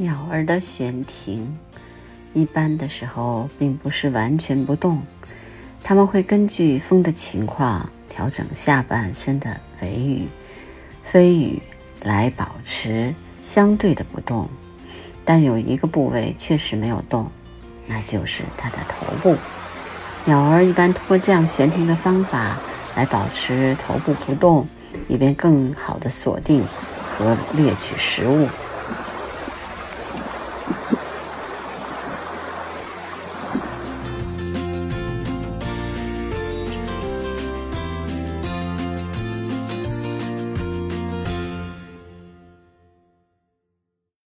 鸟儿的悬停一般的时候并不是完全不动。它们会根据风的情况调整下半身的尾羽飞羽来保持相对的不动。但有一个部位确实没有动那就是它的头部。鸟儿一般通过这样悬停的方法来保持头部不动以便更好的锁定和猎取食物。